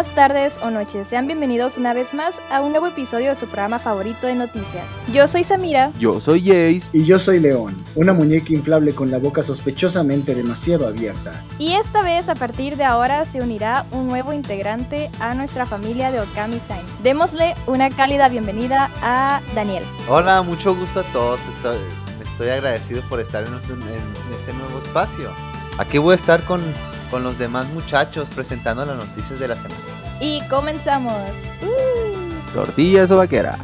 días, tardes o noches. Sean bienvenidos una vez más a un nuevo episodio de su programa favorito de noticias. Yo soy Samira. Yo soy Jace. Y yo soy León, una muñeca inflable con la boca sospechosamente demasiado abierta. Y esta vez, a partir de ahora, se unirá un nuevo integrante a nuestra familia de Okami Time. Démosle una cálida bienvenida a Daniel. Hola, mucho gusto a todos. Estoy, estoy agradecido por estar en, en este nuevo espacio. Aquí voy a estar con, con los demás muchachos presentando las noticias de la semana. Y comenzamos. Tortillas o vaquera.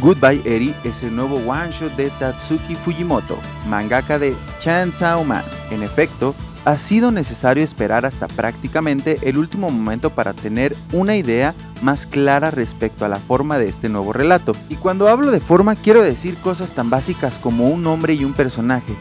Goodbye Eri es el nuevo one shot de Tatsuki Fujimoto, mangaka de Chainsaw Man. En efecto, ha sido necesario esperar hasta prácticamente el último momento para tener una idea más clara respecto a la forma de este nuevo relato. Y cuando hablo de forma quiero decir cosas tan básicas como un nombre y un personaje,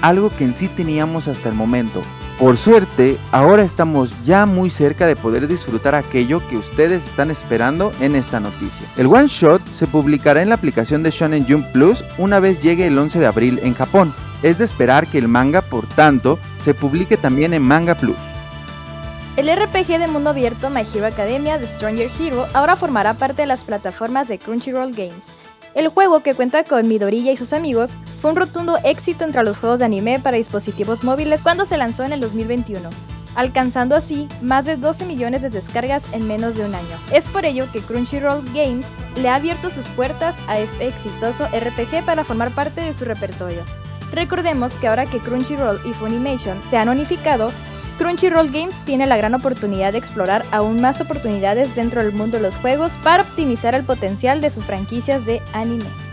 algo que en sí teníamos hasta el momento. Por suerte, ahora estamos ya muy cerca de poder disfrutar aquello que ustedes están esperando en esta noticia. El one shot se publicará en la aplicación de Shonen Jump Plus una vez llegue el 11 de abril en Japón. Es de esperar que el manga, por tanto, se publique también en Manga Plus. El RPG de mundo abierto My Hero Academia de Stranger Hero ahora formará parte de las plataformas de Crunchyroll Games. El juego, que cuenta con Midoriya y sus amigos, fue un rotundo éxito entre los juegos de anime para dispositivos móviles cuando se lanzó en el 2021, alcanzando así más de 12 millones de descargas en menos de un año. Es por ello que Crunchyroll Games le ha abierto sus puertas a este exitoso RPG para formar parte de su repertorio. Recordemos que ahora que Crunchyroll y Funimation se han unificado, Crunchyroll Games tiene la gran oportunidad de explorar aún más oportunidades dentro del mundo de los juegos para optimizar el potencial de sus franquicias de anime.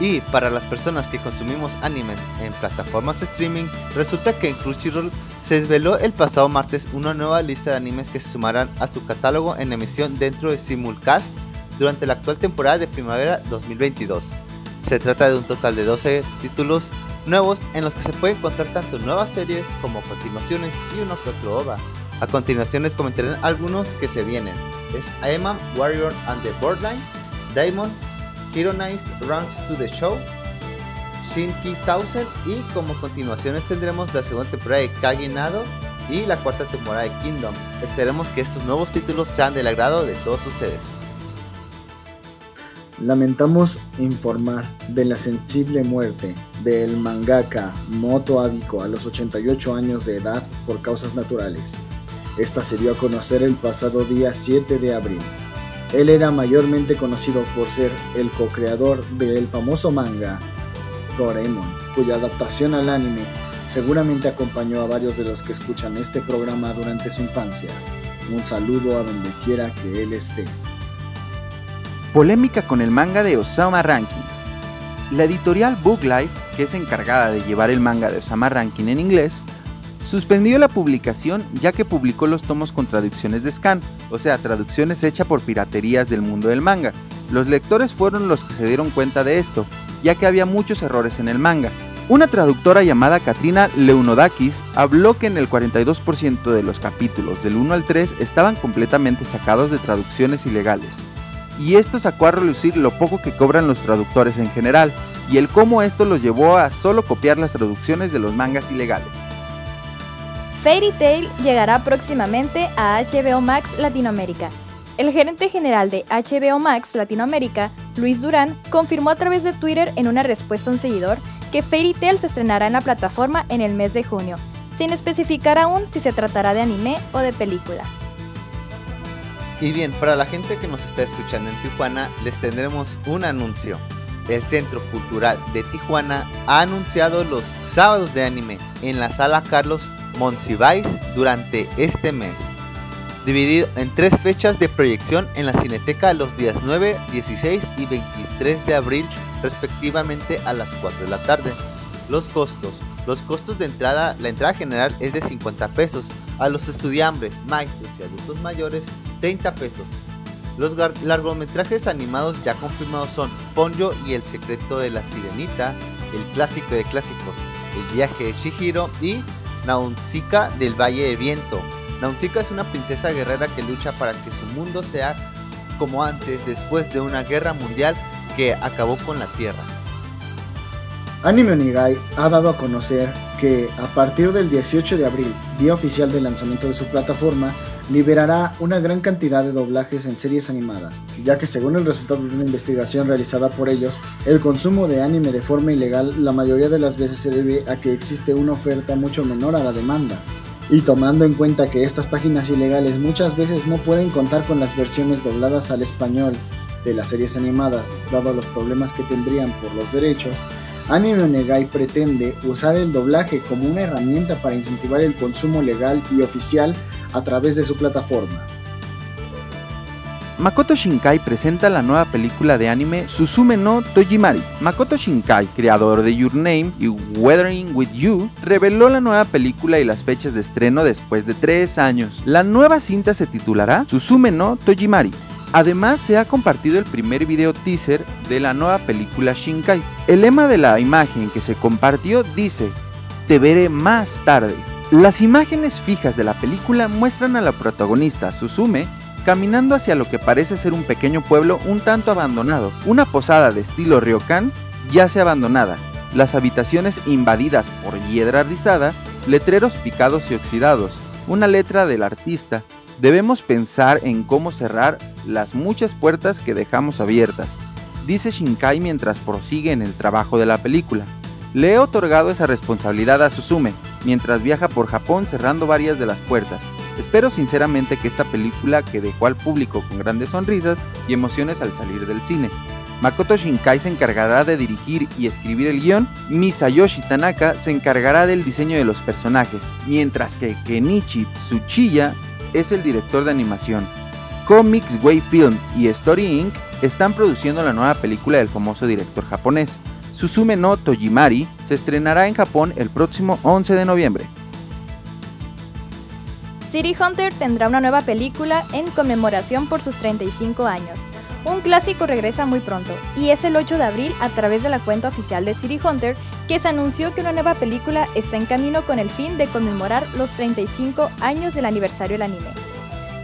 Y para las personas que consumimos animes en plataformas streaming, resulta que en Crunchyroll se desveló el pasado martes una nueva lista de animes que se sumarán a su catálogo en emisión dentro de Simulcast durante la actual temporada de primavera 2022. Se trata de un total de 12 títulos nuevos en los que se puede encontrar tanto nuevas series como continuaciones y uno que otro OVA. A continuación les comentaré algunos que se vienen. Es Aeman Warrior and the Borderline, Diamond, Hero Nice Runs to the Show, Shinki Thousand y como continuaciones tendremos la segunda temporada de Kage Nado y la cuarta temporada de Kingdom. Esperemos que estos nuevos títulos sean del agrado de todos ustedes. Lamentamos informar de la sensible muerte del mangaka Moto Abiko a los 88 años de edad por causas naturales. Esta se dio a conocer el pasado día 7 de abril. Él era mayormente conocido por ser el co-creador del famoso manga Doraemon, cuya adaptación al anime seguramente acompañó a varios de los que escuchan este programa durante su infancia. Un saludo a donde quiera que él esté. Polémica con el manga de Osama Ranking. La editorial Book Life, que es encargada de llevar el manga de Osama Ranking en inglés, suspendió la publicación ya que publicó los tomos con traducciones de scan, o sea, traducciones hechas por piraterías del mundo del manga. Los lectores fueron los que se dieron cuenta de esto, ya que había muchos errores en el manga. Una traductora llamada Katrina Leonodakis habló que en el 42% de los capítulos del 1 al 3 estaban completamente sacados de traducciones ilegales. Y esto sacó a relucir lo poco que cobran los traductores en general, y el cómo esto los llevó a solo copiar las traducciones de los mangas ilegales. Fairy Tail llegará próximamente a HBO Max Latinoamérica. El gerente general de HBO Max Latinoamérica, Luis Durán, confirmó a través de Twitter en una respuesta a un seguidor que Fairy Tail se estrenará en la plataforma en el mes de junio, sin especificar aún si se tratará de anime o de película. Y bien, para la gente que nos está escuchando en Tijuana, les tendremos un anuncio. El Centro Cultural de Tijuana ha anunciado los sábados de anime en la sala Carlos Monsiváis durante este mes, dividido en tres fechas de proyección en la Cineteca los días 9, 16 y 23 de abril respectivamente a las 4 de la tarde. Los costos. Los costos de entrada, la entrada general es de 50 pesos, a los estudiantes, maestros y adultos mayores 30 pesos. Los largometrajes animados ya confirmados son Ponyo y el secreto de la sirenita, el clásico de clásicos, el viaje de Shihiro y Nausica del Valle de Viento. Nausica es una princesa guerrera que lucha para que su mundo sea como antes después de una guerra mundial que acabó con la Tierra. Anime Onigai ha dado a conocer que a partir del 18 de abril, día oficial de lanzamiento de su plataforma, liberará una gran cantidad de doblajes en series animadas, ya que según el resultado de una investigación realizada por ellos, el consumo de anime de forma ilegal la mayoría de las veces se debe a que existe una oferta mucho menor a la demanda. Y tomando en cuenta que estas páginas ilegales muchas veces no pueden contar con las versiones dobladas al español de las series animadas, dado los problemas que tendrían por los derechos, Anime Onegai pretende usar el doblaje como una herramienta para incentivar el consumo legal y oficial a través de su plataforma. Makoto Shinkai presenta la nueva película de anime Suzume no Tojimari. Makoto Shinkai, creador de Your Name y Weathering with You, reveló la nueva película y las fechas de estreno después de tres años. La nueva cinta se titulará Suzume no Tojimari Además, se ha compartido el primer video teaser de la nueva película Shinkai. El lema de la imagen que se compartió dice, Te veré más tarde. Las imágenes fijas de la película muestran a la protagonista Suzume caminando hacia lo que parece ser un pequeño pueblo un tanto abandonado. Una posada de estilo ryokan yace abandonada, las habitaciones invadidas por hiedra rizada, letreros picados y oxidados, una letra del artista, Debemos pensar en cómo cerrar las muchas puertas que dejamos abiertas, dice Shinkai mientras prosigue en el trabajo de la película. Le he otorgado esa responsabilidad a Suzume, mientras viaja por Japón cerrando varias de las puertas. Espero sinceramente que esta película que dejó al público con grandes sonrisas y emociones al salir del cine. Makoto Shinkai se encargará de dirigir y escribir el guion, Misayoshi Tanaka se encargará del diseño de los personajes, mientras que Kenichi Tsuchiya es el director de animación. Comics Way Film y Story Inc. están produciendo la nueva película del famoso director japonés. Suzume no Tojimari se estrenará en Japón el próximo 11 de noviembre. City Hunter tendrá una nueva película en conmemoración por sus 35 años. Un clásico regresa muy pronto, y es el 8 de abril a través de la cuenta oficial de City Hunter que se anunció que una nueva película está en camino con el fin de conmemorar los 35 años del aniversario del anime.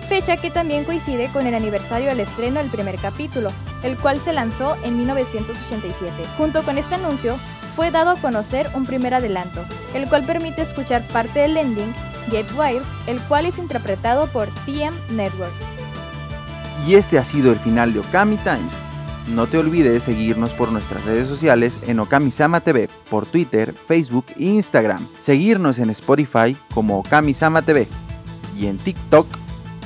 Fecha que también coincide con el aniversario del estreno del primer capítulo, el cual se lanzó en 1987. Junto con este anuncio, fue dado a conocer un primer adelanto, el cual permite escuchar parte del ending, Get Wild, el cual es interpretado por TM Network. Y este ha sido el final de Okami Times. No te olvides seguirnos por nuestras redes sociales en Okami-sama TV, por Twitter, Facebook e Instagram. Seguirnos en Spotify como Okami-sama TV y en TikTok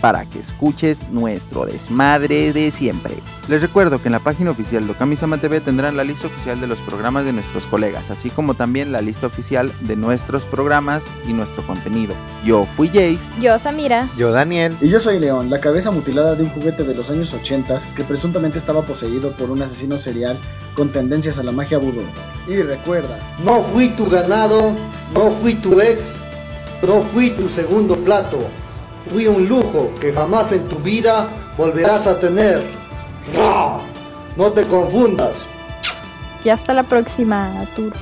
para que escuches nuestro desmadre de siempre. Les recuerdo que en la página oficial de Okami-sama TV tendrán la lista oficial de los programas de nuestros colegas, así como también la lista oficial de nuestros programas y nuestro contenido. Yo fui Jace. Yo Samira. Yo Daniel. Y yo soy León, la cabeza mutilada de un juguete de los años 80 que presuntamente estaba poseído por un asesino serial con tendencias a la magia vudú. Y recuerda, no fui tu ganado, no fui tu ex, no fui tu segundo plato fui un lujo que jamás en tu vida volverás a tener. No, no te confundas. Y hasta la próxima, Tour.